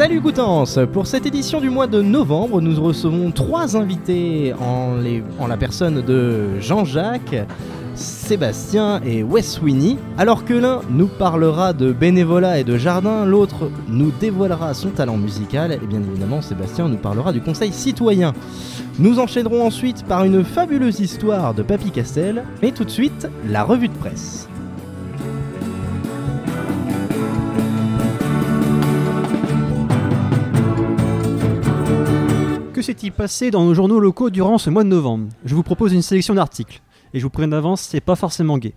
Salut Goutance Pour cette édition du mois de novembre, nous recevons trois invités en, la personne de Jean-Jacques, Sébastien et Wes Winnie. Alors que l'un nous parlera de bénévolat et de jardin, l'autre nous dévoilera son talent musical et bien évidemment Sébastien nous parlera du conseil citoyen. Nous enchaînerons ensuite par une fabuleuse histoire de Papy Castel, mais tout de suite, la revue de presse. Que s'est-il passé dans nos journaux locaux durant ce mois de novembre Je vous propose une sélection d'articles. Et je vous préviens d'avance, c'est pas forcément gai.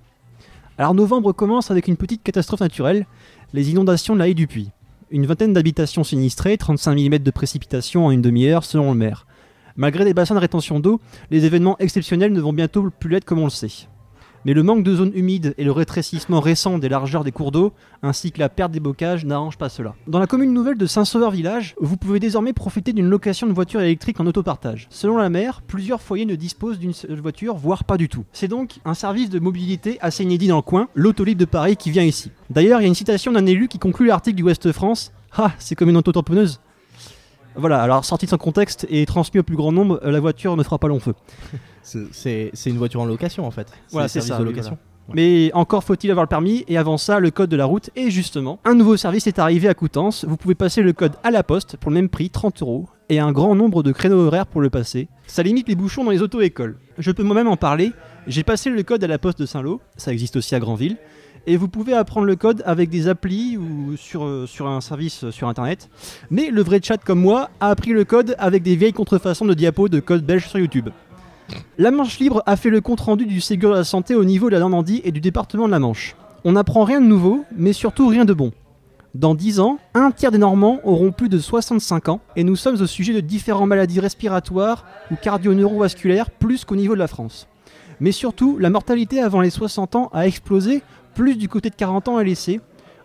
Alors novembre commence avec une petite catastrophe naturelle, les inondations de la haie du Puy. Une vingtaine d'habitations sinistrées, 35 mm de précipitations en une demi-heure selon le maire. Malgré des bassins de rétention d'eau, les événements exceptionnels ne vont bientôt plus l'être comme on le sait. Mais le manque de zones humides et le rétrécissement récent des largeurs des cours d'eau, ainsi que la perte des bocages, n'arrangent pas cela. Dans la commune nouvelle de Saint-Sauveur-Village, vous pouvez désormais profiter d'une location de voitures électriques en autopartage. Selon la maire, plusieurs foyers ne disposent d'une seule voiture, voire pas du tout. C'est donc un service de mobilité assez inédit dans le coin, l'autolib de Paris qui vient ici. D'ailleurs, il y a une citation d'un élu qui conclut l'article du Ouest France. Ah, c'est comme une auto-tamponneuse. Voilà, alors sorti de son contexte et transmis au plus grand nombre, la voiture ne fera pas long feu. C'est- une voiture en location en fait. Voilà, c'est ça, de location. Mais encore faut-il avoir le permis, et avant ça, le code de la route. Et justement, un nouveau service est arrivé à Coutances. Vous pouvez passer le code à la poste pour le même prix, 30 euros, et un grand nombre de créneaux horaires pour le passer. Ça limite les bouchons dans les auto-écoles. Je peux moi-même en parler. J'ai passé le code à la poste de Saint-Lô, ça existe aussi à Granville. Et vous pouvez apprendre le code avec des applis ou sur, euh, un service euh, sur internet. Mais le vrai chat comme moi a appris le code avec des vieilles contrefaçons de diapos de code belge sur YouTube. La Manche Libre a fait le compte-rendu du Ségur de la Santé au niveau de la Normandie et du département de la Manche. On n'apprend rien de nouveau, mais surtout rien de bon. Dans 10 ans, un tiers des Normands auront plus de 65 ans et nous sommes au sujet de différentes maladies respiratoires ou cardio-neurovasculaires plus qu'au niveau de la France. Mais surtout, la mortalité avant les 60 ans a explosé, plus du côté de 40 ans à laisser.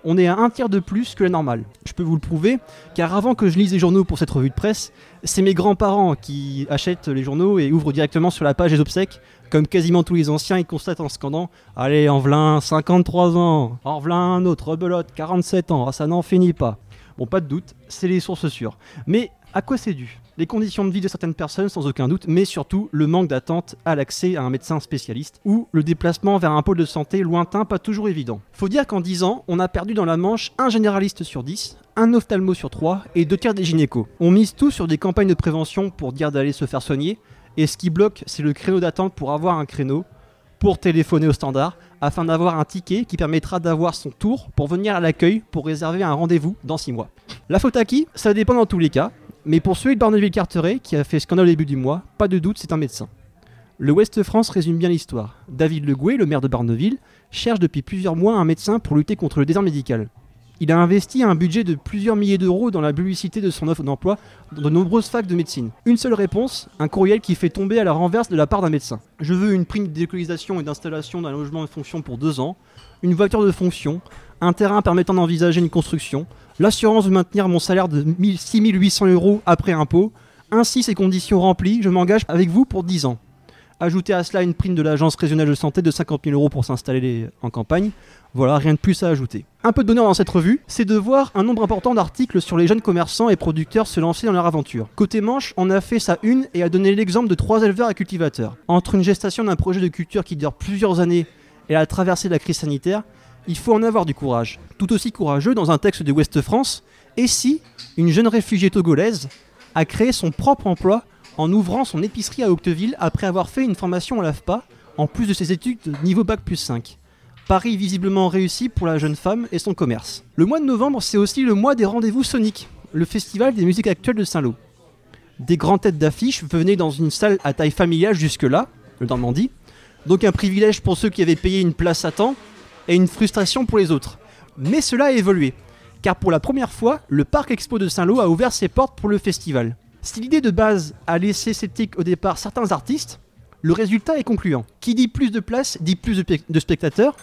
On est à un tiers de plus que la normale. Je peux vous le prouver, car avant que je lise les journaux pour cette revue de presse, c'est mes grands-parents qui achètent les journaux et ouvrent directement sur la page des obsèques. Comme quasiment tous les anciens, ils constatent en scandant Allez, Envelin, 53 ans. Envelin, un autre, rebelote, 47 ans. Ah, ça n'en finit pas. Bon, pas de doute, c'est les sources sûres. Mais à quoi c'est dû? Les conditions de vie de certaines personnes, sans aucun doute, mais surtout le manque d'attente à l'accès à un médecin spécialiste ou le déplacement vers un pôle de santé lointain, pas toujours évident. Faut dire qu'en 10 ans, on a perdu dans la Manche un généraliste sur 10, un ophtalmo sur 3 et deux tiers des gynécos. On mise tout sur des campagnes de prévention pour dire d'aller se faire soigner, et ce qui bloque, c'est le créneau d'attente pour avoir un créneau, pour téléphoner au standard, afin d'avoir un ticket qui permettra d'avoir son tour pour venir à l'accueil pour réserver un rendez-vous dans 6 mois. La faute à qui? Ça dépend dans tous les cas, mais pour celui de Barneville-Carteret, qui a fait scandale au début du mois, pas de doute, c'est un médecin. Le Ouest France résume bien l'histoire. David Legouet, le maire de Barneville, cherche depuis plusieurs mois un médecin pour lutter contre le désert médical. Il a investi un budget de plusieurs milliers d'euros dans la publicité de son offre d'emploi dans de nombreuses facs de médecine. Une seule réponse, un courriel qui fait tomber à la renverse de la part d'un médecin. Je veux une prime de et d'installation d'un logement de fonction pour deux ans, une voiture de fonction, un terrain permettant d'envisager une construction, l'assurance de maintenir mon salaire de 1000 6800 euros après impôt. Ainsi, ces conditions remplies, je m'engage avec vous pour 10 ans. Ajoutez à cela une prime de l'agence régionale de santé de 50 000 euros pour s'installer en campagne. Voilà, rien de plus à ajouter. Un peu de bonheur dans cette revue, c'est de voir un nombre important d'articles sur les jeunes commerçants et producteurs se lancer dans leur aventure. Côté Manche, on a fait sa une et a donné l'exemple de trois éleveurs et cultivateurs. Entre une gestation d'un projet de culture qui dure plusieurs années et la traversée de la crise sanitaire, il faut en avoir du courage. Tout aussi courageux, dans un texte de Ouest France, et si une jeune réfugiée togolaise a créé son propre emploi en ouvrant son épicerie à Octeville après avoir fait une formation à l'AFPA, en plus de ses études de niveau Bac plus 5. Pari visiblement réussi pour la jeune femme et son commerce. Le mois de novembre, c'est aussi le mois des rendez-vous Sonic, le festival des musiques actuelles de Saint-Lô. Des grandes têtes d'affiches venaient dans une salle à taille familiale jusque-là, le Normandie, donc un privilège pour ceux qui avaient payé une place à temps et une frustration pour les autres. Mais cela a évolué, car pour la première fois, le parc expo de Saint-Lô a ouvert ses portes pour le festival. Si l'idée de base a laissé sceptique au départ certains artistes, le résultat est concluant. Qui dit plus de places dit plus de, pe- de spectateurs.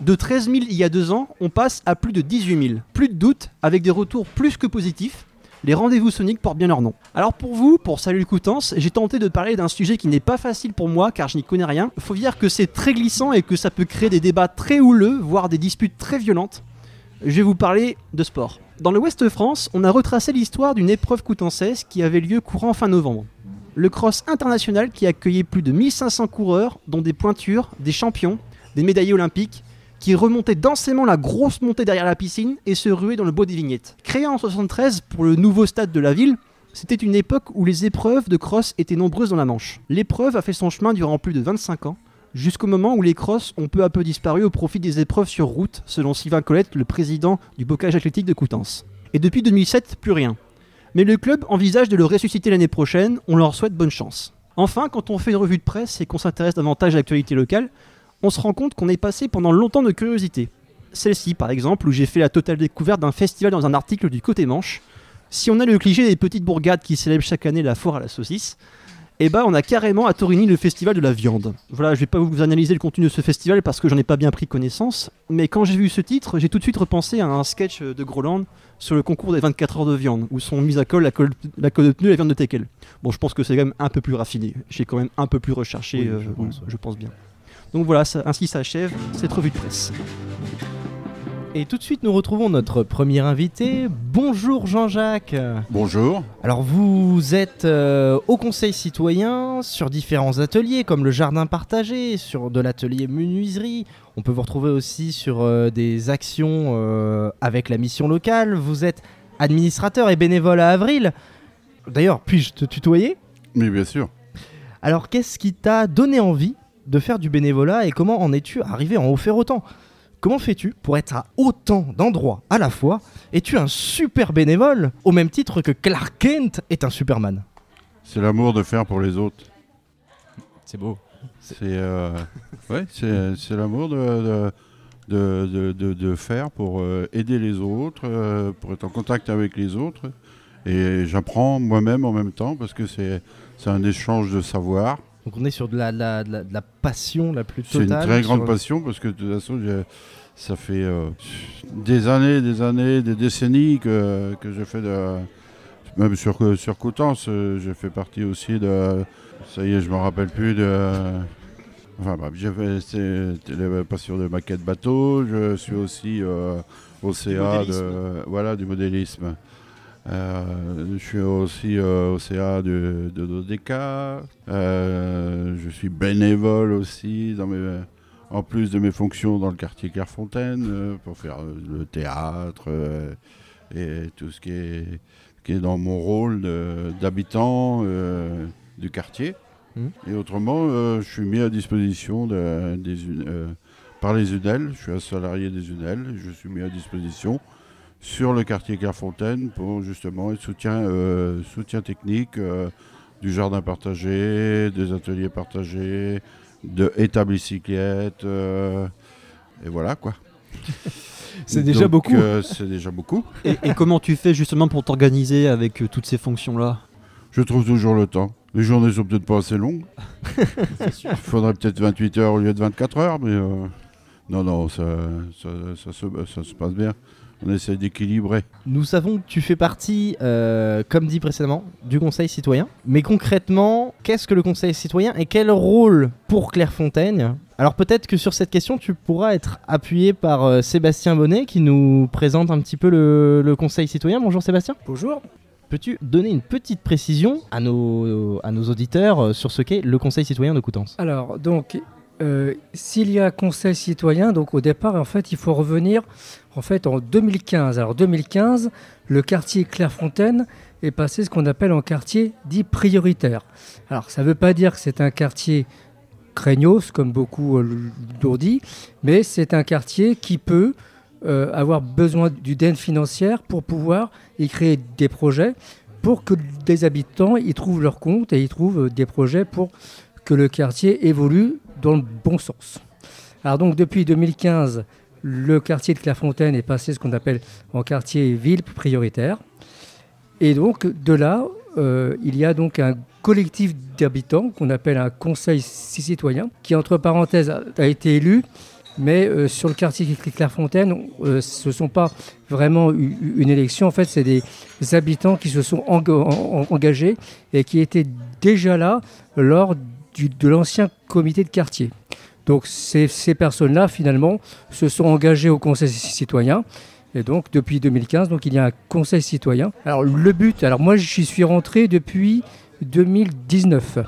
De 13 000 il y a deux ans, on passe à plus de 18 000. Plus de doute, avec des retours plus que positifs. Les rendez-vous Sonic portent bien leur nom. Alors pour vous, pour Salut le Coutances, j'ai tenté de parler d'un sujet qui n'est pas facile pour moi car je n'y connais rien. Faut dire que c'est très glissant et que ça peut créer des débats très houleux, voire des disputes très violentes. je vais vous parler de sport. Dans le Ouest France, on a retracé l'histoire d'une épreuve coutançaise qui avait lieu courant fin novembre. Le cross international qui accueillait plus de 1500 coureurs, dont des pointures, des champions, des médaillés olympiques, qui remontaient densément la grosse montée derrière la piscine et se ruaient dans le bois des vignettes. Créé en 73 pour le nouveau stade de la ville, c'était une époque où les épreuves de cross étaient nombreuses dans la Manche. L'épreuve a fait son chemin durant plus de 25 ans, jusqu'au moment où les crosses ont peu à peu disparu au profit des épreuves sur route, selon Sylvain Colette, le président du bocage athlétique de Coutances. Et depuis 2007, plus rien. Mais le club envisage de le ressusciter l'année prochaine, on leur souhaite bonne chance. Enfin, quand on fait une revue de presse et qu'on s'intéresse davantage à l'actualité locale, on se rend compte qu'on est passé pendant longtemps de curiosité. Celle-ci, par exemple, où j'ai fait la totale découverte d'un festival dans un article du Côté Manche. Si on a le cliché des petites bourgades qui célèbrent chaque année la foire à la saucisse, eh ben on a carrément à Torigny le festival de la viande. Voilà, je vais pas vous analyser le contenu de ce festival parce que j'en ai pas bien pris connaissance, mais quand j'ai vu ce titre, j'ai tout de suite repensé à un sketch de Groland sur le concours des 24 heures de viande, où sont mises à colle la colle, de pneu et la viande de teckel. Bon, je pense que c'est quand même un peu plus raffiné. J'ai quand même un peu plus recherché, Oui, euh, je pense, ouais. je pense bien. Donc voilà, ça- ainsi s'achève cette revue de presse. Et tout de suite, nous retrouvons notre premier invité. Bonjour Jean-Jacques. Bonjour. Alors vous êtes euh, au Conseil citoyen sur différents ateliers comme le jardin partagé, sur de l'atelier menuiserie. On peut vous retrouver aussi sur euh, des actions euh, avec la mission locale. Vous êtes administrateur et bénévole à Avril. D'ailleurs, puis-je te tutoyer? Mais bien sûr. Alors qu'est-ce qui t'a donné envie de faire du bénévolat et comment en es-tu arrivé à en faire autant? Comment fais-tu pour être à autant d'endroits à la fois? Es-tu un super bénévole au même titre que Clark Kent est un Superman? C'est l'amour de faire pour les autres. C'est beau. C'est euh, ouais, c'est c'est l'amour de, de, de, de- de- de faire pour euh, aider les autres, euh, pour être en contact avec les autres. Et j'apprends moi-même en même temps parce que c'est c'est un échange de savoir. Donc on est sur de la, de la- de la- de la passion la plus C'est une totale. très grande sur- passion parce que de toute façon, ça fait euh, des années, des années, des décennies que, que je fais de. Même sur, sur Coutances, euh, j'ai fait partie aussi de. Ça y est, je me rappelle plus de. Enfin bref, j'ai fait la passion de maquette bateau. Je suis aussi euh, au CA de, voilà, du modélisme. Euh, je suis aussi euh, au CA de, de Dodeca. Euh, je suis bénévole aussi, dans mes, en plus de mes fonctions dans le quartier Clairefontaine, euh, pour faire le théâtre et tout ce qui est, qui est dans mon rôle d'habitant du quartier. Mhm. Et autrement, je suis mis à disposition de- des, U- par les UNEL. Je suis un salarié des UNEL. Je suis mis à disposition sur le quartier Clairefontaine pour justement soutien, euh, soutien technique euh, du jardin partagé, des ateliers partagés, de étables bicyclettes. euh, et voilà quoi. C'est déjà Donc, beaucoup. euh, c'est déjà beaucoup. Et, et comment tu fais justement pour t'organiser avec euh, toutes ces fonctions-là? Je trouve toujours le temps. Les journées sont peut-être pas assez longues. Il faudrait peut-être 28 heures au lieu de 24 heures, mais euh, non, non, ça, ça, ça se, ça se passe bien. On essaie d'équilibrer. Nous savons que tu fais partie, euh, comme dit précédemment, du Conseil citoyen. Mais concrètement, qu'est-ce que le Conseil citoyen et quel rôle pour Clairefontaine Alors peut-être que sur cette question, tu pourras être appuyé par euh, Sébastien Bonnet qui nous présente un petit peu le, le Conseil citoyen. Bonjour Sébastien. Bonjour. Peux-tu donner une petite précision à nos, à nos auditeurs euh, sur ce qu'est le Conseil citoyen de Coutances? Alors, donc, euh, s'il y a un conseil citoyen, donc au départ, en fait, il faut revenir en fait en 2015. Alors, 2015, le quartier Clairefontaine est passé ce qu'on appelle un quartier dit prioritaire. Alors, ça ne veut pas dire que c'est un quartier craignos, comme beaucoup euh, l'ont dit, mais c'est un quartier qui peut euh, avoir besoin d'une aide financière pour pouvoir y créer des projets pour que des habitants y trouvent leur compte et y trouvent des projets pour que le quartier évolue dans le bon sens. Alors donc depuis 2015, le quartier de Clairefontaine est passé ce qu'on appelle en quartier ville prioritaire. Et donc de là, euh, il y a donc un collectif d'habitants qu'on appelle un conseil citoyen qui entre parenthèses a, été élu. Mais euh, sur le quartier de Clairefontaine, euh, ce ne sont pas vraiment une élection. En fait, c'est des habitants qui se sont enga- en- en- engagés et qui étaient déjà là lors de l'ancien comité de quartier. Donc ces, personnes-là, finalement, se sont engagées au conseil citoyen. Et donc depuis 2015, donc il y a un conseil citoyen. Alors le but, alors moi j'y suis rentré depuis 2019.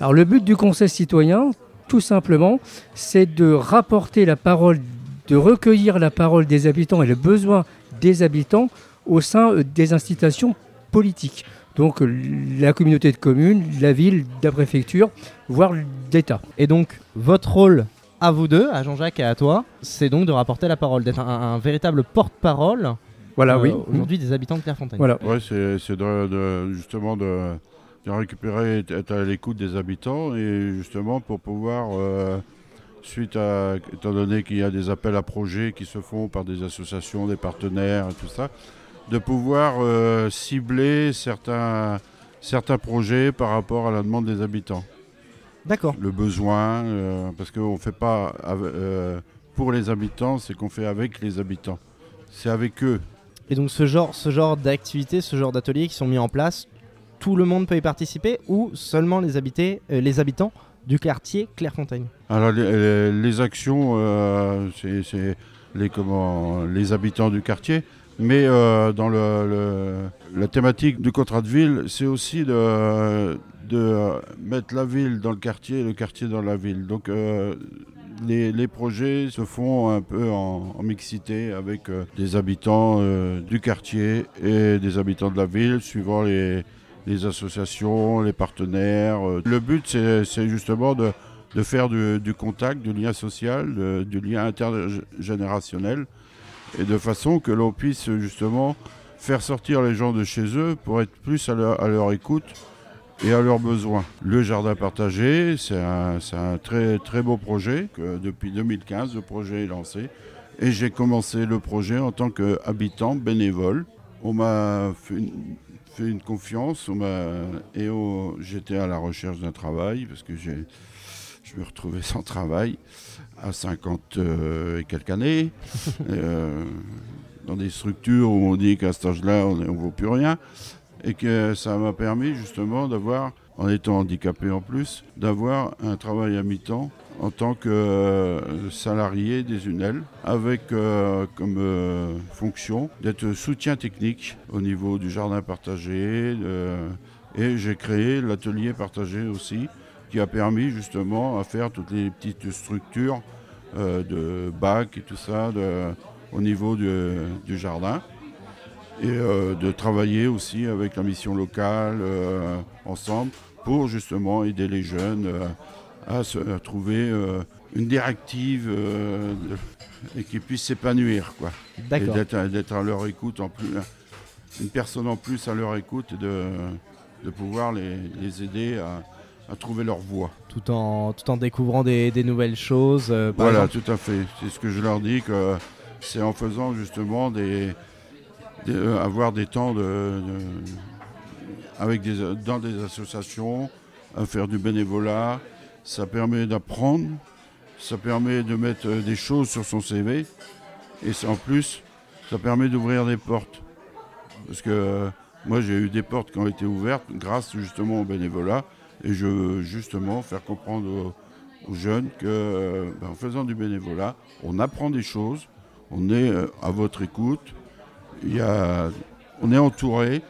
Alors le but du conseil citoyen, tout simplement, c'est de rapporter la parole, de recueillir la parole des habitants et le besoin des habitants au sein euh, des institutions politiques. Donc la communauté de communes, la ville, la préfecture, voire l'État. Et donc, votre rôle à vous deux, à Jean-Jacques et à toi, c'est donc de rapporter la parole, d'être un, un véritable porte-parole Voilà, euh, oui. aujourd'hui des habitants de Clairefontaine. Voilà. Ouais, c'est c'est de, de- justement de, de récupérer, être à l'écoute des habitants et justement pour pouvoir, euh, suite à, étant donné qu'il y a des appels à projets qui se font par des associations, des partenaires et tout ça, de pouvoir euh, cibler certains, certains projets par rapport à la demande des habitants. D'accord. Le besoin, euh, parce qu'on ne fait pas euh, pour les habitants, c'est qu'on fait avec les habitants. C'est avec eux. Et donc ce genre, ce genre d'activités, ce genre d'ateliers qui sont mis en place, tout le monde peut y participer ou seulement les, habités, les habitants du quartier Clairefontaine? Alors les, les- actions, c'est c'est les, comment, les habitants du quartier, mais euh, dans le, la thématique du contrat de ville, c'est aussi de, de mettre la ville dans le quartier et le quartier dans la ville. Donc euh, les, les projets se font un peu en, mixité avec euh, des habitants euh, du quartier et des habitants de la ville, suivant les, les associations, les partenaires. Euh, Le but, c'est justement de de faire du, contact, du lien social, du lien intergénérationnel, et de façon que l'on puisse justement faire sortir les gens de chez eux pour être plus à leur, écoute et à leurs besoins. Le jardin partagé, c'est un, très, très beau projet. Que depuis 2015, le projet est lancé. Et j'ai commencé le projet en tant qu'habitant bénévole. On m'a fait une, confiance et j'étais à la recherche d'un travail parce que je me retrouvais sans travail à 50 euh, et quelques années, euh, dans des structures où on dit qu'à cet âge-là, on ne vaut plus rien, et que ça m'a permis justement d'avoir, en étant handicapé en plus, d'avoir un travail à mi-temps en tant que euh, salarié des UNEL, avec euh, comme euh, fonction d'être soutien technique au niveau du jardin partagé, euh, et j'ai créé l'atelier partagé aussi, qui a permis justement à faire toutes les petites structures euh, de bacs et tout ça de- au niveau du, du jardin. Et euh, de travailler aussi avec la mission locale euh, ensemble pour justement aider les jeunes à, se, à trouver une directive de- et qu'ils puissent s'épanouir. quoi. Et d'être à- d'être à leur écoute en plus, une personne en plus à leur écoute et de, de pouvoir les, les aider à, à trouver leur voie. Tout en, tout en découvrant des, des nouvelles choses. euh, par Voilà, exemple. tout à fait. C'est ce que je leur dis que c'est en faisant justement des, des- euh, avoir des temps de, de- avec des, dans des associations, à faire du bénévolat, ça permet d'apprendre, ça permet de mettre euh, des choses sur son CV et en plus ça permet d'ouvrir des portes. Parce que moi j'ai eu des portes qui ont été ouvertes grâce justement au bénévolat et je veux justement faire comprendre aux, aux jeunes que euh, ben, en faisant du bénévolat, on apprend des choses, on est euh, à votre écoute, il y a, on est entouré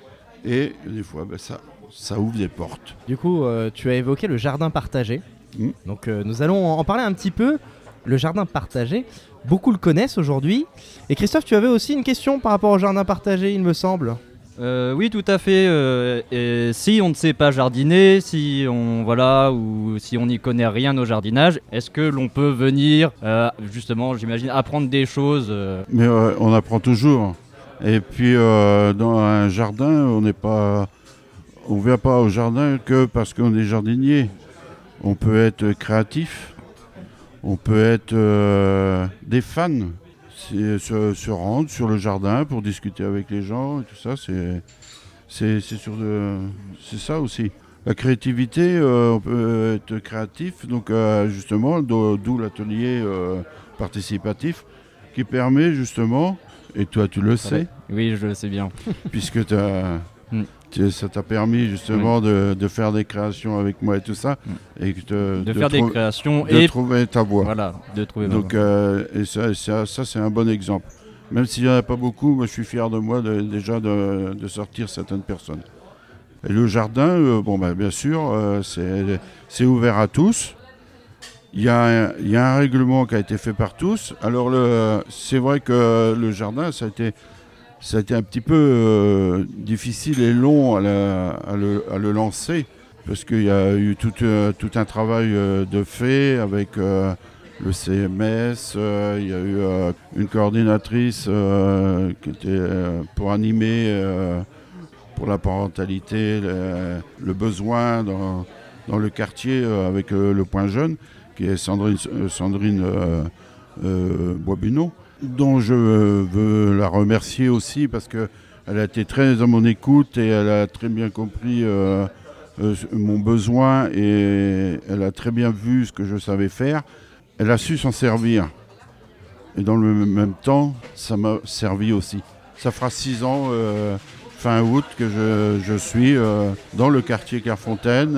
et des fois ben, ça, ça ouvre des portes. Du coup, euh, tu as évoqué le jardin partagé. Mm. Donc, euh, nous allons en parler un petit peu. Le jardin partagé, beaucoup le connaissent aujourd'hui. Et Christophe, tu avais aussi une question par rapport au jardin partagé, il me semble. Euh, oui, tout à fait. euh, et si on ne sait pas jardiner, si on voilà ou si on n'y connaît rien au jardinage, est-ce que l'on peut venir euh, justement, j'imagine, apprendre des choses Mais on apprend toujours. Et puis dans un jardin, on n'est pas, on vient pas au jardin que parce qu'on est jardinier. On peut être créatif, on peut être des fans, se, se rendre sur le jardin pour discuter avec les gens et tout ça. C'est c'est c'est sur de- c'est ça aussi. La créativité, euh, on peut être créatif, donc euh, justement, d'o- d'où l'atelier euh, participatif qui permet justement, et toi tu le sais, Oui, je le sais bien. puisque t'as- Mm. Ça t'a permis justement de, de faire des créations avec moi et tout ça, et te- De, faire des créations de et trouver ta voie. voilà, de trouver ma Donc, voie. euh, et ça, ça, ça, c'est un bon exemple. Même s'il n'y en a pas beaucoup, moi je suis fier de moi de- déjà de, de sortir certaines personnes. Et le jardin, euh, bon bah, bien sûr, euh, c'est ouvert à tous. Il y, a un, il y a un règlement qui a été fait par tous. Alors c'est vrai que le jardin, ça a été, ça a été un petit peu euh, difficile et long à, le, lancer. Parce qu'il y a eu tout, euh, un travail euh, de fait avec le CMS, il y a eu une coordinatrice qui était pour animer pour la parentalité le, besoin dans, le quartier avec le point jeune, qui est Sandrine, Sandrine dont je veux la remercier aussi parce qu'elle a été très à mon écoute et elle a très bien compris euh, euh, mon besoin et elle a très bien vu ce que je savais faire. Elle a su s'en servir. Et dans le même temps, ça m'a servi aussi. Ça fera six ans, euh, fin août, que je, je suis dans le quartier Clairefontaine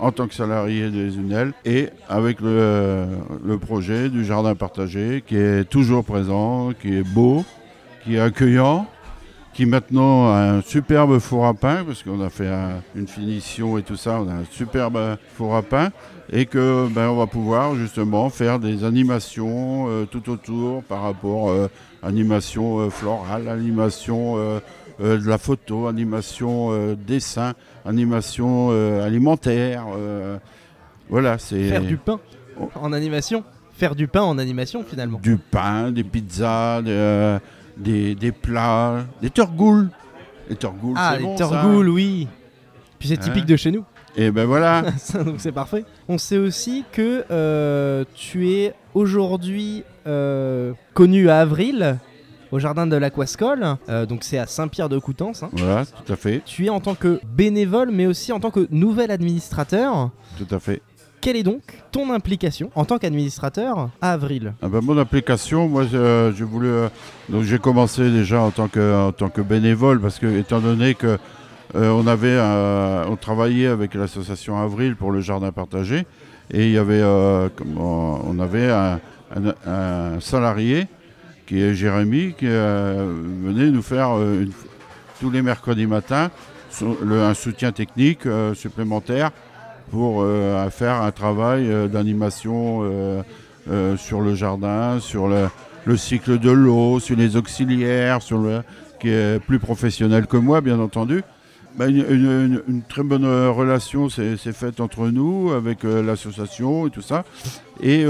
en tant que salarié des UNEL et avec le, projet du jardin partagé qui est toujours présent, qui est beau, qui est accueillant, qui maintenant a un superbe four à pain, parce qu'on a fait un- une finition et tout ça, on a un superbe four à pain, et que ben, on va pouvoir justement faire des animations euh, tout autour par rapport euh, animation euh, florale, animation euh, de la photo, animation euh, dessin, animation euh, alimentaire. euh, voilà, c'est Faire du pain en animation. Faire du pain en animation finalement. du pain, des pizzas, des, euh, des, des plats, des turgoules. Les turgoules, Ah, c'est les bon, ça. oui. Puis c'est typique Hein de chez nous. Et ben voilà. Donc c'est parfait. On sait aussi que euh, tu es aujourd'hui euh, connu à Avril, au jardin de l'Aquascole. Euh, donc c'est à Saint-Pierre-de-Coutances. hein. Voilà, tout à fait, Tu es en tant que bénévole, mais aussi en tant que nouvel administrateur. tout à fait. Quelle est donc ton implication en tant qu'administrateur à Avril? Ah ben, mon application, moi, je, je voulais. euh, donc, j'ai commencé déjà en tant que, en tant que bénévole parce que, étant donné que euh, on avait, euh, on travaillait avec l'association Avril pour le jardin partagé et il y avait, euh, comment- on avait un, un- un salarié qui est Jérémy qui euh, venait nous faire euh, tous les mercredis matins un soutien technique euh, supplémentaire pour faire un travail d'animation sur le jardin, sur le, le cycle de l'eau, sur les auxiliaires, qui est plus professionnel que moi, bien entendu. Bah, une, très bonne relation s'est faite entre nous, avec l'association et tout ça. Et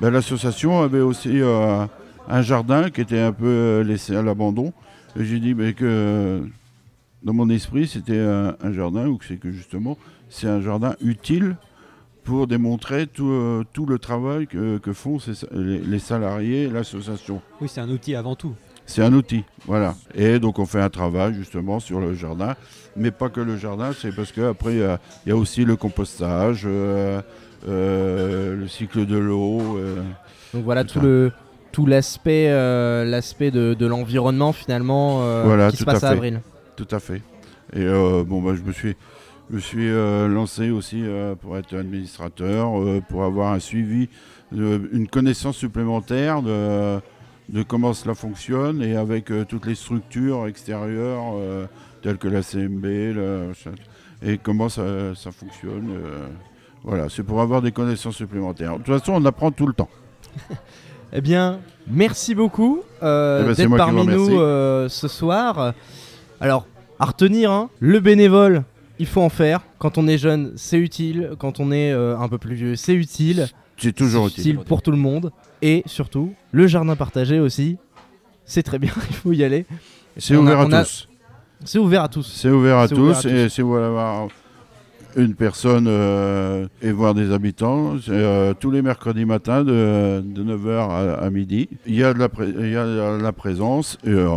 bah, l'association avait aussi un jardin qui était un peu euh, laissé à l'abandon. Et j'ai dit mais que dans mon esprit, c'était un, un jardin où c'est que justement, c'est un jardin utile pour démontrer tout, euh, tout le travail que, que font ces- les, les salariés et l'association. Oui, c'est un outil avant tout. C'est un outil, voilà. Et donc on fait un travail justement sur le jardin, mais pas que le jardin, c'est parce qu'après il y a- il y, a aussi le compostage, euh, euh, le cycle de l'eau. euh, Donc voilà tout le tout l'aspect euh, l'aspect de, de l'environnement finalement euh, Voilà, qui se tout à passe à fait. Avril. Tout à fait. Et euh, bon, bah, je me suis, je me suis euh, lancé aussi euh, pour être administrateur, euh, pour avoir un suivi, de- une connaissance supplémentaire de, de comment cela fonctionne et avec toutes les structures extérieures telles que la CMB le- et comment ça, ça fonctionne. voilà, c'est pour avoir des connaissances supplémentaires. De toute façon, on apprend tout le temps. Eh bien, merci beaucoup euh, Eh ben, d'être parmi nous euh, ce soir. Alors, à retenir, hein, le bénévole, il faut en faire. Quand on est jeune, c'est utile. Quand on est euh, un peu plus vieux, c'est utile. C'est toujours C'est utile. pour tout le monde. Et surtout, le jardin partagé aussi. C'est très bien, il faut y aller. C'est a- ouvert à tous. C'est ouvert à tous. C'est ouvert à tous et une personne euh, et voir des habitants, euh, tous les mercredis matins de, 9h à, midi. Il y a de la, présence et euh,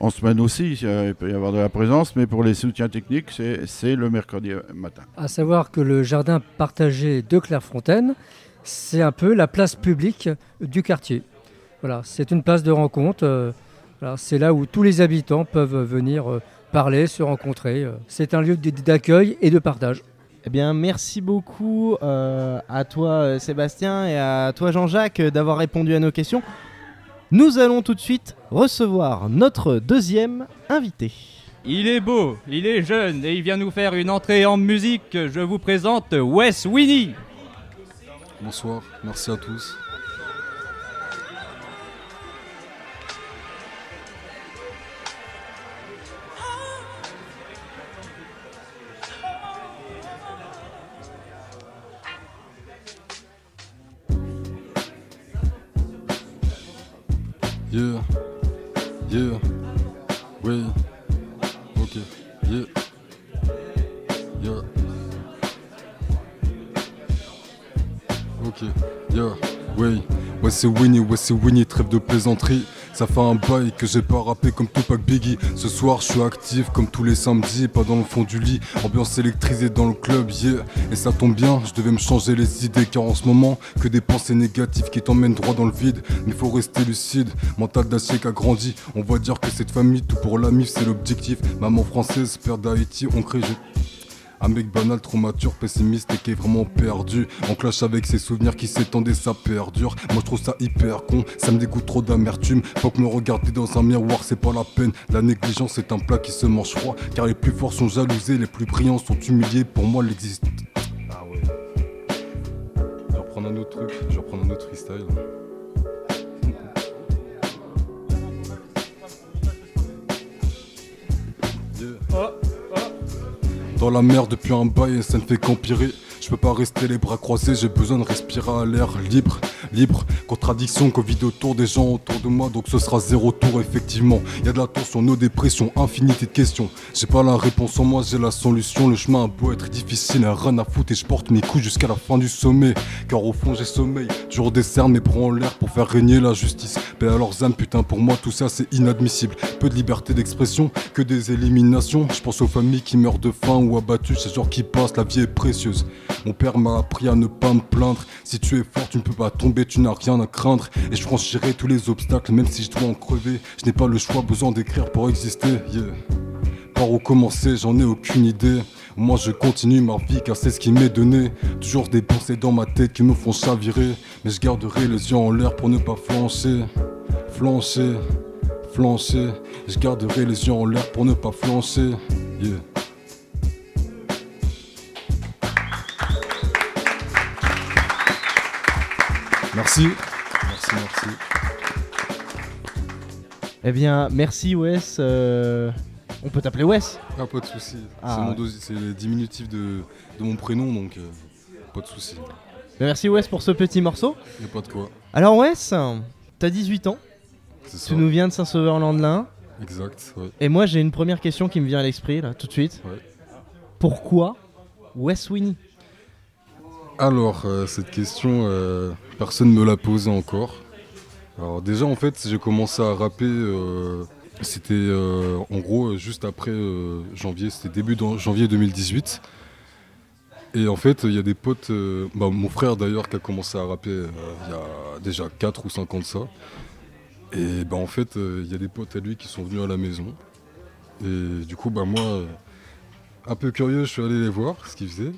en semaine aussi, il peut y avoir de la présence, mais pour les soutiens techniques, c'est le mercredi matin. À savoir que le jardin partagé de Clairefontaine, c'est un peu la place publique du quartier. Voilà, c'est une place de rencontre. c'est là où tous les habitants peuvent venir parler, se rencontrer. euh. C'est un lieu d'accueil et de partage. Eh bien, merci beaucoup euh, à toi, euh, Sébastien, et à toi, Jean-Jacques, d'avoir répondu à nos questions. Nous allons tout de suite recevoir notre deuxième invité. Il est beau, il est jeune et il vient nous faire une entrée en musique. Je vous présente Wes Winnie. Bonsoir, merci à tous. C'est Winnie, ouais c'est Winnie, trêve de plaisanterie. Ça fait un bail que j'ai pas rappé comme Tupac Biggie. Ce soir, je suis actif comme tous les samedis, pas dans le fond du lit. Ambiance électrisée dans le club, yeah. Et ça tombe bien, je devais me changer les idées car en ce moment, que des pensées négatives qui t'emmènent droit dans le vide. Mais faut rester lucide, mental d'acier qui a grandi. On va dire que cette famille, tout pour la mif, c'est l'objectif. Maman française, père d'Haïti, on crée. Un mec banal, trop mature, pessimiste et qui est vraiment perdu. En clash avec ses souvenirs qui s'étendaient, ça perdure. Moi je trouve ça hyper con, ça me dégoûte trop d'amertume. Faut que me regarder dans un miroir, c'est pas la peine. La négligence est un plat qui se mange froid. Car les plus forts sont jalousés, les plus brillants sont humiliés. Pour moi, l'existe. Ah ouais. Je vais reprendre un autre truc, je vais reprendre un autre freestyle. Yeah. Dans la mer depuis un bail ça ne fait qu'empirer. Je peux pas rester les bras croisés, j'ai besoin de respirer à l'air libre, libre. Contradiction, Covid autour des gens autour de moi, donc ce sera zéro tour effectivement. Y a de la tension, nos dépressions, infinité de questions. J'ai pas la réponse en moi, j'ai la solution. Le chemin a beau être difficile, un rien à foutre et je porte mes coups jusqu'à la fin du sommet. Car au fond j'ai sommeil, toujours des cernes bras en l'air pour faire régner la justice. Paix à leurs âmes, putain pour moi tout ça c'est inadmissible. Peu de liberté d'expression, que des éliminations. Je pense aux familles qui meurent de faim ou abattues, ces jours qui passent, la vie est précieuse. Mon père m'a appris à ne pas me plaindre. Si tu es fort, tu ne peux pas tomber, tu n'as rien à craindre. Et je franchirai tous les obstacles, même si je dois en crever. Je n'ai pas le choix, besoin d'écrire pour exister. Yeah. Par où commencer, j'en ai aucune idée. Moi je continue ma vie car c'est ce qui m'est donné. Toujours des pensées dans ma tête qui me font chavirer. Mais je garderai les yeux en l'air pour ne pas flancher. Flancher, flancher. Je garderai les yeux en l'air pour ne pas flancher. Yeah. Merci. Merci, merci. Eh bien, merci Wes. euh, On peut t'appeler Wes Ah, pas de soucis. Ah. C'est le diminutif de, de mon prénom, donc euh, pas de soucis. Ben, Merci Wes pour ce petit morceau. Y a pas de quoi. Alors Wes, t'as 18 ans, C'est ça. tu nous viens de Saint-Sauveur-Landelin. Exact, ouais. Et moi j'ai une première question qui me vient à l'esprit là, tout de suite. Ouais. Pourquoi Wes Winnie? Alors, euh, cette question, euh, personne ne me l'a posée encore. Alors déjà, en fait, j'ai commencé à rapper, euh, c'était en gros juste après janvier, c'était début janvier 2018. Et en fait, il y a des potes, bah, mon frère d'ailleurs qui a commencé à rapper il y a déjà 4 ou 5 ans de ça. Et bah, en fait, il y a des potes à lui qui sont venus à la maison. Et du coup, bah, moi, un peu curieux, je suis allé les voir, ce qu'ils faisaient.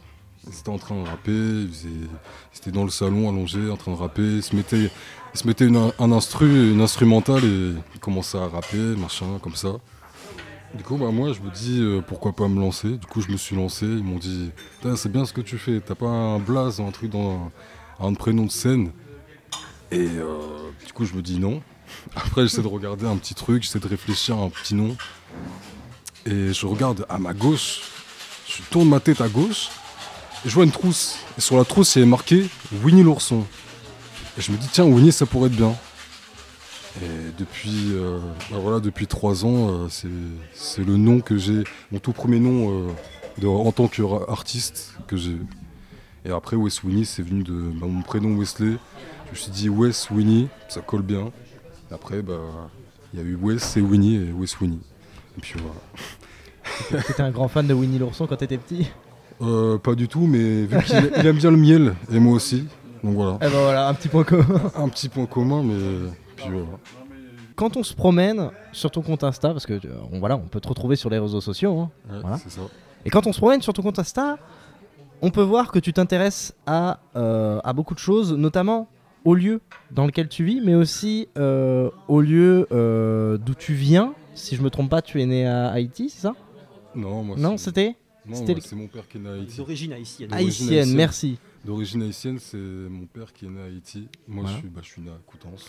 Ils étaient en train de rapper, ils, faisaient- ils étaient dans le salon allongés en train de rapper, ils se mettaient, ils se mettaient une, un instru, une instrumentale et ils commençaient à rapper, machin, comme ça. Du coup, bah, moi, je me dis euh, pourquoi pas me lancer. Du coup, je me suis lancé. Ils m'ont dit C'est bien ce que tu fais. T'as pas un blaze, un truc dans un, prénom de scène Et euh, du coup, je me dis non. Après, j'essaie de regarder un petit truc, j'essaie de réfléchir à un petit nom. Et je regarde à ma gauche, je tourne ma tête à gauche je vois une trousse. Et sur la trousse, il avait marqué Winnie l'ourson. Et je me dis, tiens, Winnie, ça pourrait être bien. Et depuis, euh, bah voilà, depuis trois ans, euh, c'est- le nom que j'ai, mon tout premier nom euh, en tant qu'artiste que j'ai. Et après, Wes Winnie, c'est venu de bah, mon prénom Wesley. Je me suis dit Wes Winnie, ça colle bien. Après, bah, il y a eu Wes et Winnie et Wes Winnie. Et puis voilà. T'étais un grand fan de Winnie l'ourson quand t'étais petit? Euh, pas du tout, mais vu qu'il il aime bien le miel, et moi aussi, donc voilà. Eh ben voilà, un petit point commun. Un petit point commun, mais puis voilà. Quand on se promène sur ton compte Insta, parce que euh, on, voilà, on peut te retrouver sur les réseaux sociaux, hein, Ouais, Voilà. c'est ça. et quand on se promène sur ton compte Insta, on peut voir que tu t'intéresses à, euh, à beaucoup de choses, notamment au lieu dans lequel tu vis, mais aussi euh, au lieu euh, d'où tu viens. Si je me trompe pas, tu es né à Haïti, c'est ça? Non, moi, Non, c'est- c'était? Le- c'est mon père qui est né à Haïti. D'origine haïtienne. Haïtienne. haïtienne. Merci. D'origine haïtienne, c'est mon père qui est né à Haïti. Moi, Voilà. je, suis, bah, je suis né à Coutances.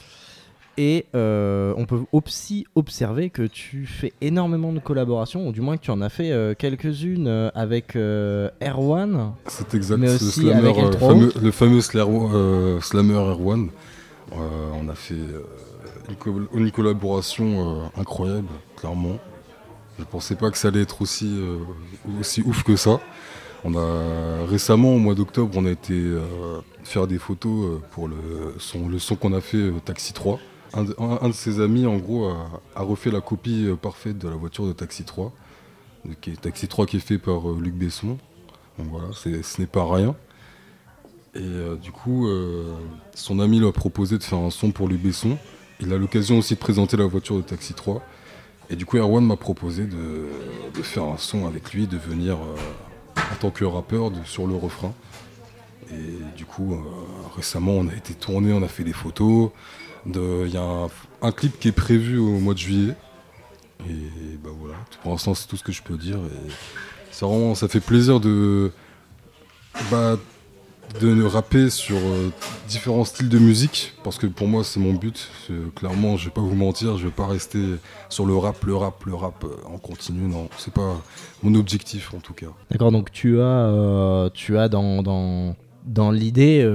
Et euh, on peut aussi observer que tu fais énormément de collaborations, ou du moins que tu en as fait euh, quelques-unes euh, avec euh, Erwan. C'est exact. Mais c'est aussi le slammer, avec euh, L3O. fameux- le fameux slammer, euh, slammer Erwan. Euh, on a fait euh, une, co- une collaboration euh, incroyable, clairement. Je pensais pas que ça allait être aussi, euh, aussi ouf que ça. On a récemment, au mois d'octobre, on a été euh, faire des photos euh, pour le son, qu'on a fait Taxi 3. Un de, ses amis, en gros, a, refait la copie parfaite de la voiture de Taxi 3. euh, Qui est, Taxi 3 qui est fait par Luc Besson. Donc voilà, ce n'est pas rien. Et du coup, son ami lui a proposé de faire un son pour Luc Besson. Il a l'occasion aussi de présenter la voiture de Taxi 3. Et du coup, Erwan m'a proposé de, faire un son avec lui, de venir euh, en tant que rappeur sur le refrain. Et du coup, euh, récemment, on a été tourné, on a fait des photos. Il y a un, clip qui est prévu au mois de juillet. Et bah voilà, pour l'instant, c'est tout ce que je peux dire. Vraiment, ça fait plaisir de, bah, de rapper sur euh, différents styles de musique parce que pour moi c'est mon but. Clairement, je vais pas vous mentir, je vais pas rester sur le rap, le rap, le rap euh, en continu. Non, c'est pas mon objectif en tout cas. D'accord, donc tu as, euh, tu as dans, dans, dans l'idée,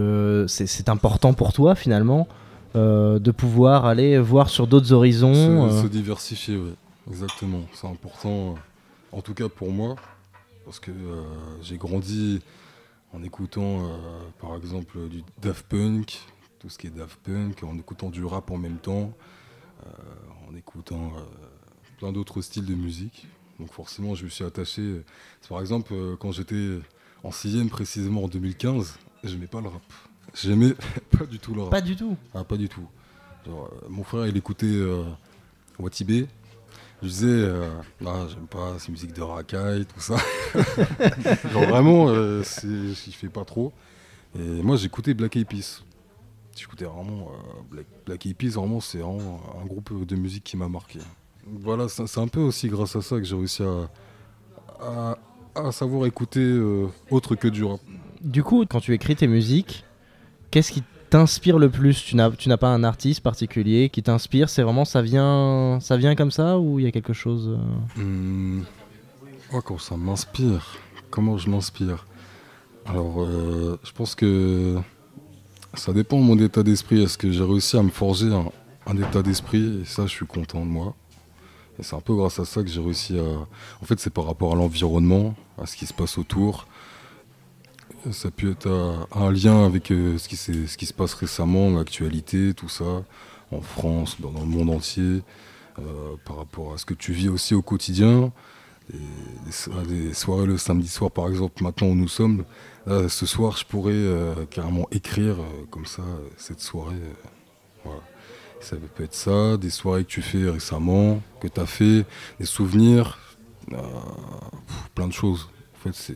c'est- important pour toi finalement de pouvoir aller voir sur d'autres horizons. Se, se diversifier, oui. Exactement. C'est important, en tout cas pour moi, parce que j'ai grandi en écoutant, euh, par exemple, du Daft Punk, tout ce qui est Daft Punk, en écoutant du rap en même temps, euh, en écoutant euh, plein d'autres styles de musique. Donc forcément, je me suis attaché. Par exemple, quand j'étais en sixième, précisément en 2015, j'aimais pas le rap. J'aimais pas du tout le rap. Pas du tout. Ah, pas du tout. Genre, mon frère, il écoutait Watibé. Je disais, euh, j'aime pas ces musiques de racaille, tout ça. Genre vraiment, euh, il fait pas trop. Et moi, j'écoutais Black Eyed Peas. J'écoutais vraiment euh, Black, Black Eyed Peas, vraiment, c'est vraiment un groupe de musique qui m'a marqué. Voilà, c'est un peu aussi grâce à ça que j'ai réussi à, à, à savoir écouter euh, autre que du rap. Du coup, quand tu écris tes musiques, qu'est-ce qui t'inspire le plus Tu n'as tu n'as pas un artiste particulier qui t'inspire C'est vraiment ça vient, ça vient comme ça ou il y a quelque chose euh? Moi, quand ça m'inspire, comment je m'inspire? Alors, euh, je pense que ça dépend de mon état d'esprit. Est-ce que j'ai réussi à me forger un état d'esprit? Et ça, je suis content de moi. Et c'est un peu grâce à ça que j'ai réussi à. En fait, c'est par rapport à l'environnement, à ce qui se passe autour. Ça peut être un lien avec euh, ce, qui se passe récemment, l'actualité, tout ça, en France, dans, le monde entier, euh, par rapport à ce que tu vis aussi au quotidien. Des soirées le samedi soir, par exemple, maintenant où nous sommes, ce soir, je pourrais euh, carrément écrire comme ça cette soirée. voilà. Ça peut être ça, des soirées que tu fais récemment, que tu as fait, des souvenirs, plein de choses. Fait,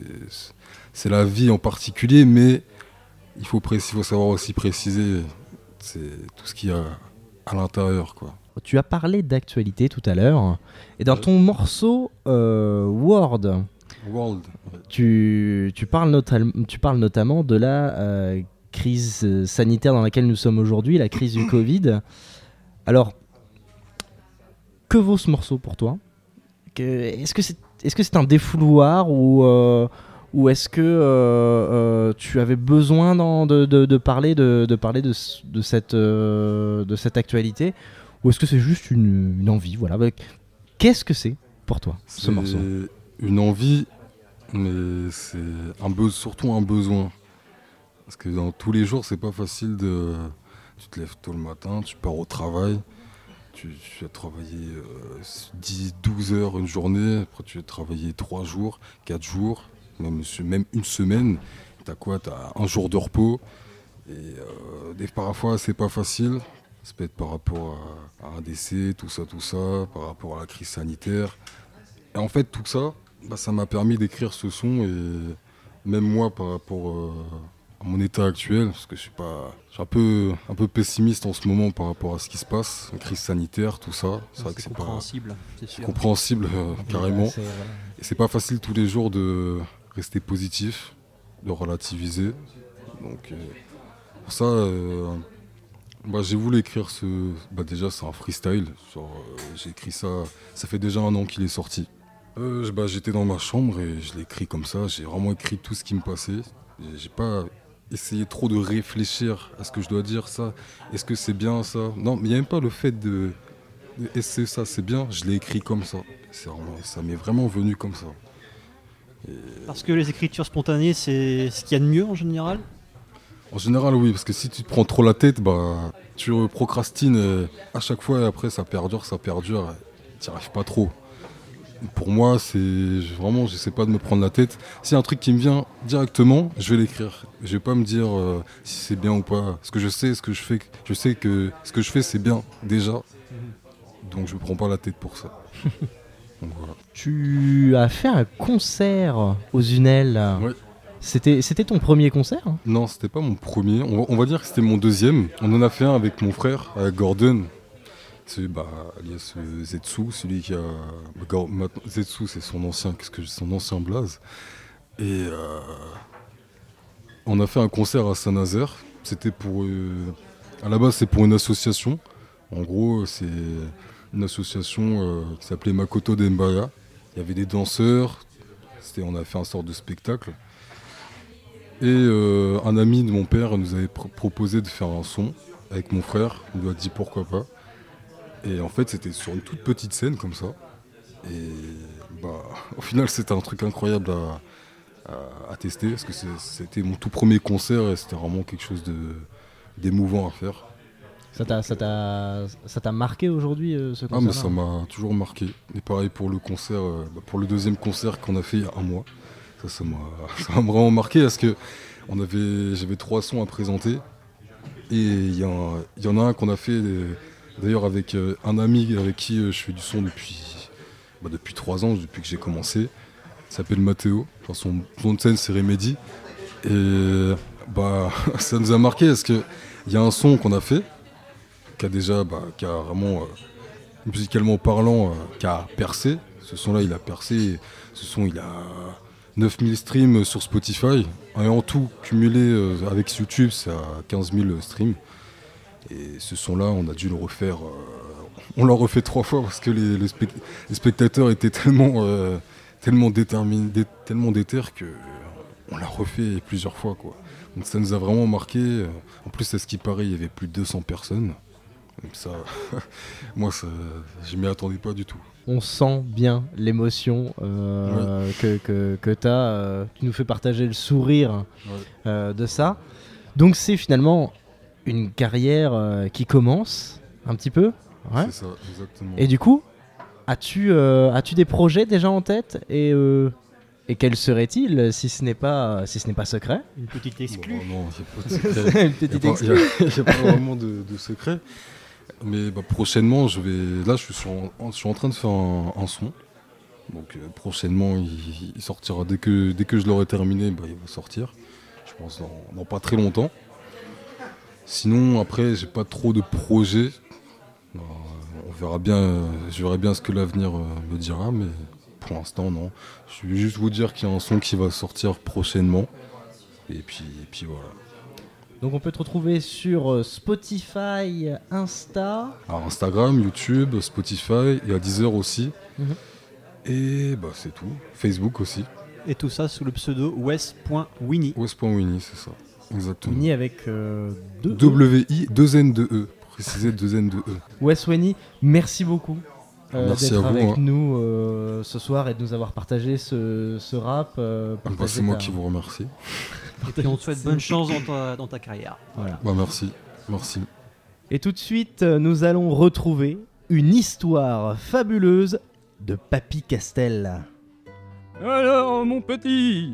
c'est- la vie en particulier, mais il faut, savoir aussi préciser tout ce qu'il y a à l'intérieur. quoi. Tu as parlé d'actualité tout à l'heure, et dans ton morceau euh, World, tu, tu, parles notam- tu parles notamment de la euh, crise sanitaire dans laquelle nous sommes aujourd'hui, la crise du Covid. Alors, que vaut ce morceau pour toi? Est-ce que c'est est -ce c'est un défouloir ou, euh, ou est-ce que euh, euh, tu avais besoin de, de- de parler, de, de parler de, de cette, de cette actualité Ou est-ce que c'est juste une, une envie voilà. Qu'est-ce que c'est pour toi, ce C'est morceau? une envie, mais c'est un surtout un besoin. Parce que dans tous les jours, c'est pas facile de. Tu te lèves tôt le matin, tu pars au travail, tu, tu vas travailler euh, 10, 12 heures une journée, après tu vas travailler 3 jours, 4 jours, même, même une semaine. T'as quoi? T'as un jour de repos. Et euh, parfois, c'est pas facile. Ça peut être par rapport à, un décès, tout ça, tout ça, par rapport à la crise sanitaire. Et en fait, tout ça, bah, ça m'a permis d'écrire ce son et même moi, par rapport euh, mon état actuel, parce que je suis pas, je suis un peu, un peu pessimiste en ce moment par rapport à ce qui se passe, la crise sanitaire, tout ça. C'est vrai que c'est pas compréhensible, c'est compréhensible euh, carrément. C'est- voilà. Et c'est pas facile tous les jours de rester positif, de relativiser. Donc euh, pour ça, euh, bah, j'ai voulu écrire ce. Bah, déjà, c'est un freestyle. Euh, j'ai écrit ça. Ça fait déjà un an qu'il est sorti. Euh, bah, J'étais dans ma chambre et je l'ai écrit comme ça. J'ai vraiment écrit tout ce qui me passait. J'ai pas essayé trop de réfléchir à ce que je dois dire ça. Est-ce que c'est bien ça? Non, mais il n'y a même pas le fait de. de Est-ce que ça c'est bien? Je l'ai écrit comme ça. Vraiment- ça m'est vraiment venu comme ça. Parce que les écritures spontanées, c'est ce qu'il y a de mieux en général? En général, oui, parce que si tu te prends trop la tête, bah, tu procrastines et à chaque fois et après ça perdure, ça perdure, tu n'y arrives pas trop. Pour moi, c'est vraiment, j'essaie pas de me prendre la tête. S'il y a un truc qui me vient directement, je vais l'écrire. Je vais pas me dire euh, si c'est bien ou pas. Ce que je sais, ce que je fais, je sais que ce que je fais, c'est bien déjà. Donc je me prends pas la tête pour ça. Donc voilà. Tu as fait un concert aux Unelles. Ouais. C'était, c'était ton premier concert hein? Non, c'était pas mon premier. On va, on va dire que c'était mon deuxième. On en a fait un avec mon frère, avec Gordon. C'est bah, alias euh, celui qui a. bah, maintenant- Zetsu, c'est son ancien, qu'est-ce blaze. Et euh, on a fait un concert à Saint-Nazaire. C'était pour. euh, à la base, c'est pour une association. En gros, c'est une association qui s'appelait Makoto Dembaya. Il y avait des danseurs. On a fait un sort de spectacle. Et un ami de mon père nous avait pr- proposé de faire un son avec mon frère. Il nous a dit pourquoi pas. Et en fait, c'était sur une toute petite scène comme ça. Et bah, au final, c'était un truc incroyable à, à- à tester parce que c'était mon tout premier concert et c'était vraiment quelque chose d'émouvant à faire. Ça t'a, marqué aujourd'hui euh, ce Ah, concert mais ça m'a toujours marqué. Et pareil pour le concert, euh, bah, pour le deuxième concert qu'on a fait il y a un mois. Ça, ça m'a, vraiment marqué parce que j'avais trois sons à présenter. Et il y, en a- il y en a un qu'on a fait euh, d'ailleurs avec euh, un ami avec qui euh, je fais du son depuis, bah, depuis trois ans, depuis que j'ai commencé. Il s'appelle. Enfin, son nom de scène, c'est Remedy. Et bah, ça nous a marqué parce qu'il y a un son qu'on a fait qui a déjà, bah, a vraiment, euh, musicalement parlant, qui a percé. Ce son-là, il a percé. Ce son, il a 9000 streams sur Spotify. Et en tout, cumulé avec YouTube, c'est à 15 000 streams. Et ce son-là, on a dû le refaire. euh, on l'a refait trois fois parce que les, les spect- les spectateurs étaient tellement, euh, tellement déterminés, dé- tellement déter que euh, on l'a refait plusieurs fois. Quoi. Donc ça nous a vraiment marqué. En plus, à ce qui paraît, il y avait plus de 200 personnes. Donc ça, moi, ça, je m'y attendais pas du tout. On sent bien l'émotion euh, que, que, que tu as. tu nous fais partager le sourire Ouais. euh, de ça. Donc c'est finalement une carrière euh, qui commence un petit peu. Ouais. C'est ça, exactement. Et du coup, as-tu euh, as-tu des projets déjà en tête et, euh, et quels seraient-ils si ce n'est pas si ce n'est pas secret? Une petite Bon, exclue. non, il n'y a pas de secret. Une Il petite n'y a, exclu. pas- vraiment de, de secret. Mais bah, prochainement, je vais. Là, je suis, en, je suis en train de faire un, un son. Donc euh, prochainement, il, il sortira. Dès que, dès que je l'aurai terminé, bah, il va sortir. Je pense dans, dans pas très longtemps. Sinon, après, j'ai pas trop de projets. Euh, on verra bien. euh, je verrai bien ce que l'avenir euh, me dira. Mais pour l'instant, non. Je vais juste vous dire qu'il y a un son qui va sortir prochainement. Et puis, et puis voilà. Donc on peut te retrouver sur Spotify, Insta. Alors Instagram, YouTube, Spotify et à Deezer aussi. Mhm. Et bah c'est tout. Facebook aussi. Et tout ça sous le pseudo wes.winnie. West.winnie, c'est ça. Exactement. Winnie avec euh, deux. E. W-I 2 N 2 E. Préciser 2 N 2 E. Wes Winnie, merci beaucoup euh, Merci d'être à vous, avec hein. nous euh, ce soir et de nous avoir partagé ce, ce rap. euh, bah, c'est moi ta- qui vous remercie. Et puis on te souhaite bonne chance dans ta, dans ta carrière. Voilà. Bah merci. Merci. Et tout de suite, nous allons retrouver une histoire fabuleuse de Papy Castel. Alors, mon petit,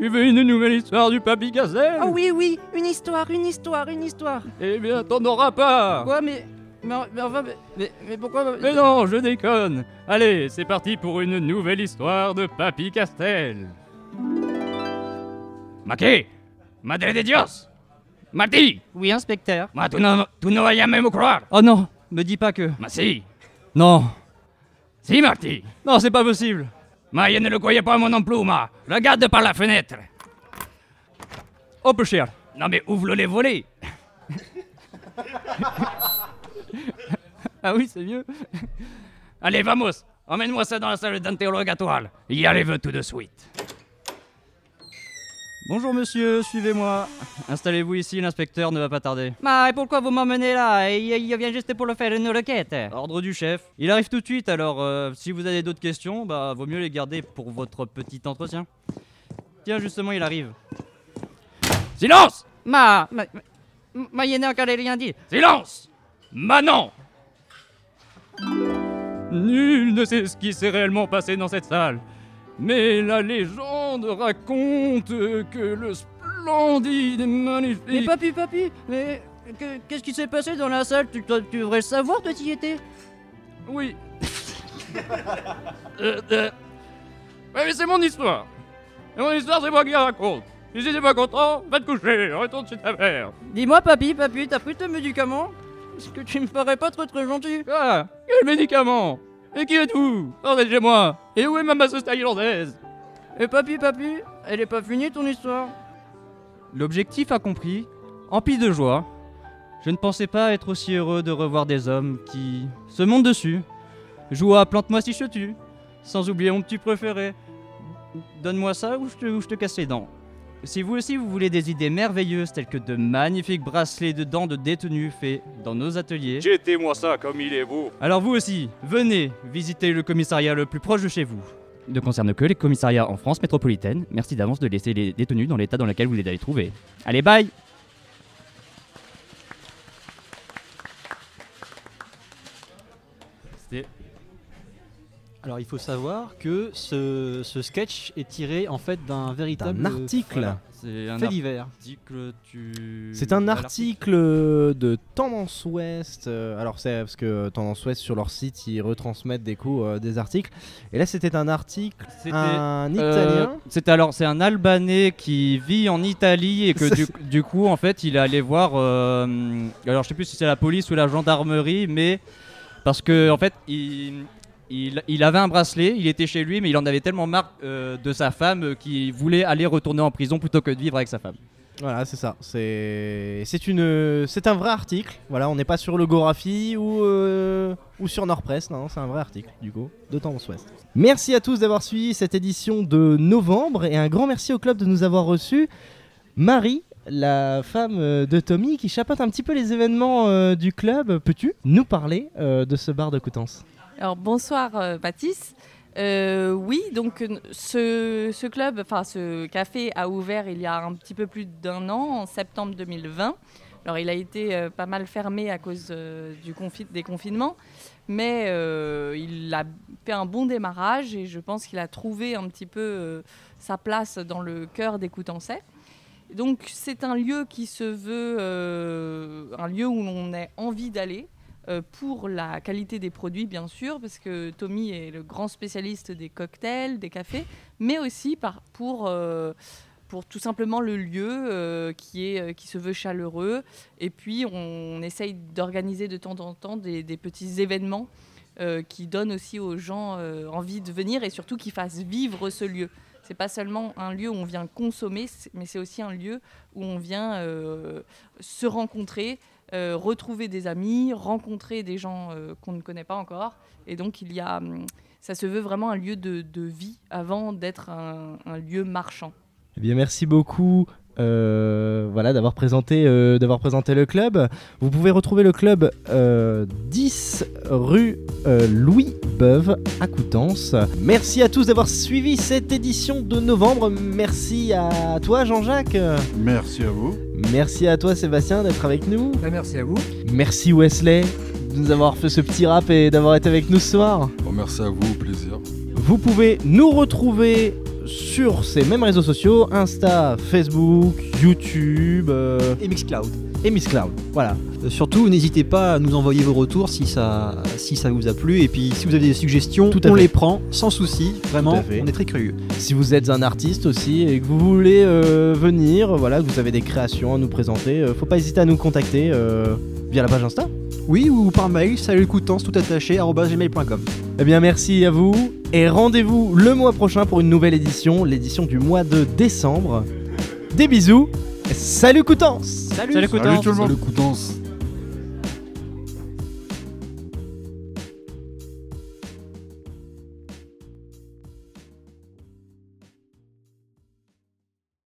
tu veux une nouvelle histoire du Papy Gazelle Oh oui, oui, une histoire, une histoire, une histoire. Eh bien, t'en auras pas Quoi, mais. Mais, mais enfin, mais, mais, mais pourquoi. Mais non, je déconne Allez, c'est parti pour une nouvelle histoire de Papy Castel Maquet Madre de Dios Marty Oui, inspecteur. Ma, tu ne, tu vas jamais me croire Oh non, me dis pas que. Ma si Non, Si, Marty non, c'est pas possible. Ma, je ne le croyais pas moi non plus, ma Regarde par la fenêtre Oh, peu cher. Non mais ouvre les volets Ah oui, c'est mieux. Allez, vamos Emmène-moi ça dans la salle d'interrogatoire. Y arrive tout de suite. Bonjour monsieur, suivez-moi. Installez-vous ici, l'inspecteur ne va pas tarder. Mais pourquoi vous m'emmenez là? Il, il vient juste pour le faire une requête. Ordre du chef. Il arrive tout de suite, alors euh, si vous avez d'autres questions, bah vaut mieux les garder pour votre petit entretien. Tiens, justement, il arrive. Silence Ma, ma, ma, encore rien dit. Silence Manon Nul ne sait ce qui s'est réellement passé dans cette salle. Mais la légende raconte que le splendide et magnifique... Mais papi, papi, mais que- qu'est-ce qui s'est passé dans la salle? Tu, tu devrais le savoir, toi, t'y étais. Oui, Euh, euh, ouais, mais c'est mon histoire. Et mon histoire, c'est moi qui la raconte. Et si t'es pas content, va te coucher, retourne chez ta mère. Dis-moi, papi, papi, t'as pris tes médicaments? Parce que tu me parais pas très très gentil. Quoi Quel médicament? Et qui êtes-vous? De chez moi Et où est ma masseuse thaïlandaise? Et papi, papi, elle est pas finie ton histoire L'objectif accompli, empli de joie, je ne pensais pas être aussi heureux de revoir des hommes qui se montent dessus, jouent à plante-moi si je te tue, sans oublier mon petit préféré. Donne-moi ça ou je te, ou je te casse les dents. Si vous aussi vous voulez des idées merveilleuses telles que de magnifiques bracelets de dents de détenus faits dans nos ateliers, Jetez-moi ça comme il est beau. alors vous aussi, venez visiter le commissariat le plus proche de chez vous. Ne concerne que les commissariats en France métropolitaine. Merci d'avance de laisser les détenus dans l'état dans lequel vous les allez trouver. Allez, bye C'était Alors il faut savoir que ce, ce sketch est tiré en fait d'un véritable Un article. voilà, c'est un fait divers. article. Tu. C'est un Voilà, article de Tendance Ouest. euh, alors c'est parce que Tendance Ouest sur leur site ils retransmettent des coups euh, des articles. Et là c'était un article, C'était un Euh, Italien. C'était alors c'est un Albanais qui vit en Italie et que du, du coup en fait il est allé voir euh, alors je sais plus si c'est la police ou la gendarmerie mais parce que en fait il, il, avait un bracelet, il était chez lui mais il en avait tellement marre euh, de sa femme euh, qu'il voulait aller retourner en prison plutôt que de vivre avec sa femme. Voilà c'est ça. C'est une c'est un vrai article. Voilà on n'est pas sur le Gorafi ou euh, ou sur Nordpress. Non c'est un vrai article du coup de Tendance Ouest. Merci à tous d'avoir suivi cette édition de novembre et un grand merci au club de nous avoir reçus. Marie, la femme de Tommy qui chapeaute un petit peu les événements du club, peux-tu nous parler de ce bar de Coutances? Alors bonsoir euh, Baptiste. Euh, oui, donc ce, club, enfin ce café a ouvert il y a un petit peu plus d'un an, en septembre 2020. Alors il a été euh, pas mal fermé à cause du des confinements, mais il a fait un bon démarrage et je pense qu'il a trouvé un petit peu sa place dans le cœur des Coutançais. Donc c'est un lieu qui se veut un lieu où l'on a envie d'aller euh, pour la qualité des produits, bien sûr, parce que Tommy est le grand spécialiste des cocktails, des cafés, mais aussi euh, pour tout simplement le lieu euh, qui, est, qui se veut chaleureux. Et puis, on, essaye d'organiser de temps en temps des, petits événements qui donnent aussi aux gens envie de venir et surtout qui fassent vivre ce lieu. C'est pas seulement un lieu où on vient consommer, mais c'est aussi un lieu où on vient se rencontrer, euh, retrouver des amis, rencontrer des gens euh, qu'on ne connaît pas encore. Et donc, il y a, hum, ça se veut vraiment un lieu de, de vie avant d'être un, un lieu marchand. Eh bien, merci beaucoup. Euh, voilà d'avoir présenté euh, d'avoir présenté le club. Vous pouvez retrouver le club euh, 10 rue euh, Louis Beuve à Coutances. Merci à tous d'avoir suivi cette édition de novembre. Merci à toi Jean-Jacques. Merci à vous. Merci à toi Sébastien d'être avec nous. Bah, merci à vous. Merci Wesley de nous avoir fait ce petit rap et d'avoir été avec nous ce soir. Bon, merci à vous, au plaisir. Vous pouvez nous retrouver sur ces mêmes réseaux sociaux Insta, Facebook, YouTube euh, Et Mixcloud. et Miss Cloud. Voilà. Euh, surtout, n'hésitez pas à nous envoyer vos retours si ça, si ça vous a plu. Et puis, si vous avez des suggestions, Tout on fait. les prend sans souci. Vraiment, on est très curieux. Si vous êtes un artiste aussi et que vous voulez euh, venir, voilà, que vous avez des créations à nous présenter, faut pas hésiter à nous contacter via la page Insta. Oui, ou par mail, salut coutance tout attaché, gmail.com. Eh bien, merci à vous et rendez-vous le mois prochain pour une nouvelle édition, l'édition du mois de décembre. Des bisous. Salut Coutances Salut Salut Coutan tout le monde Salut Coutances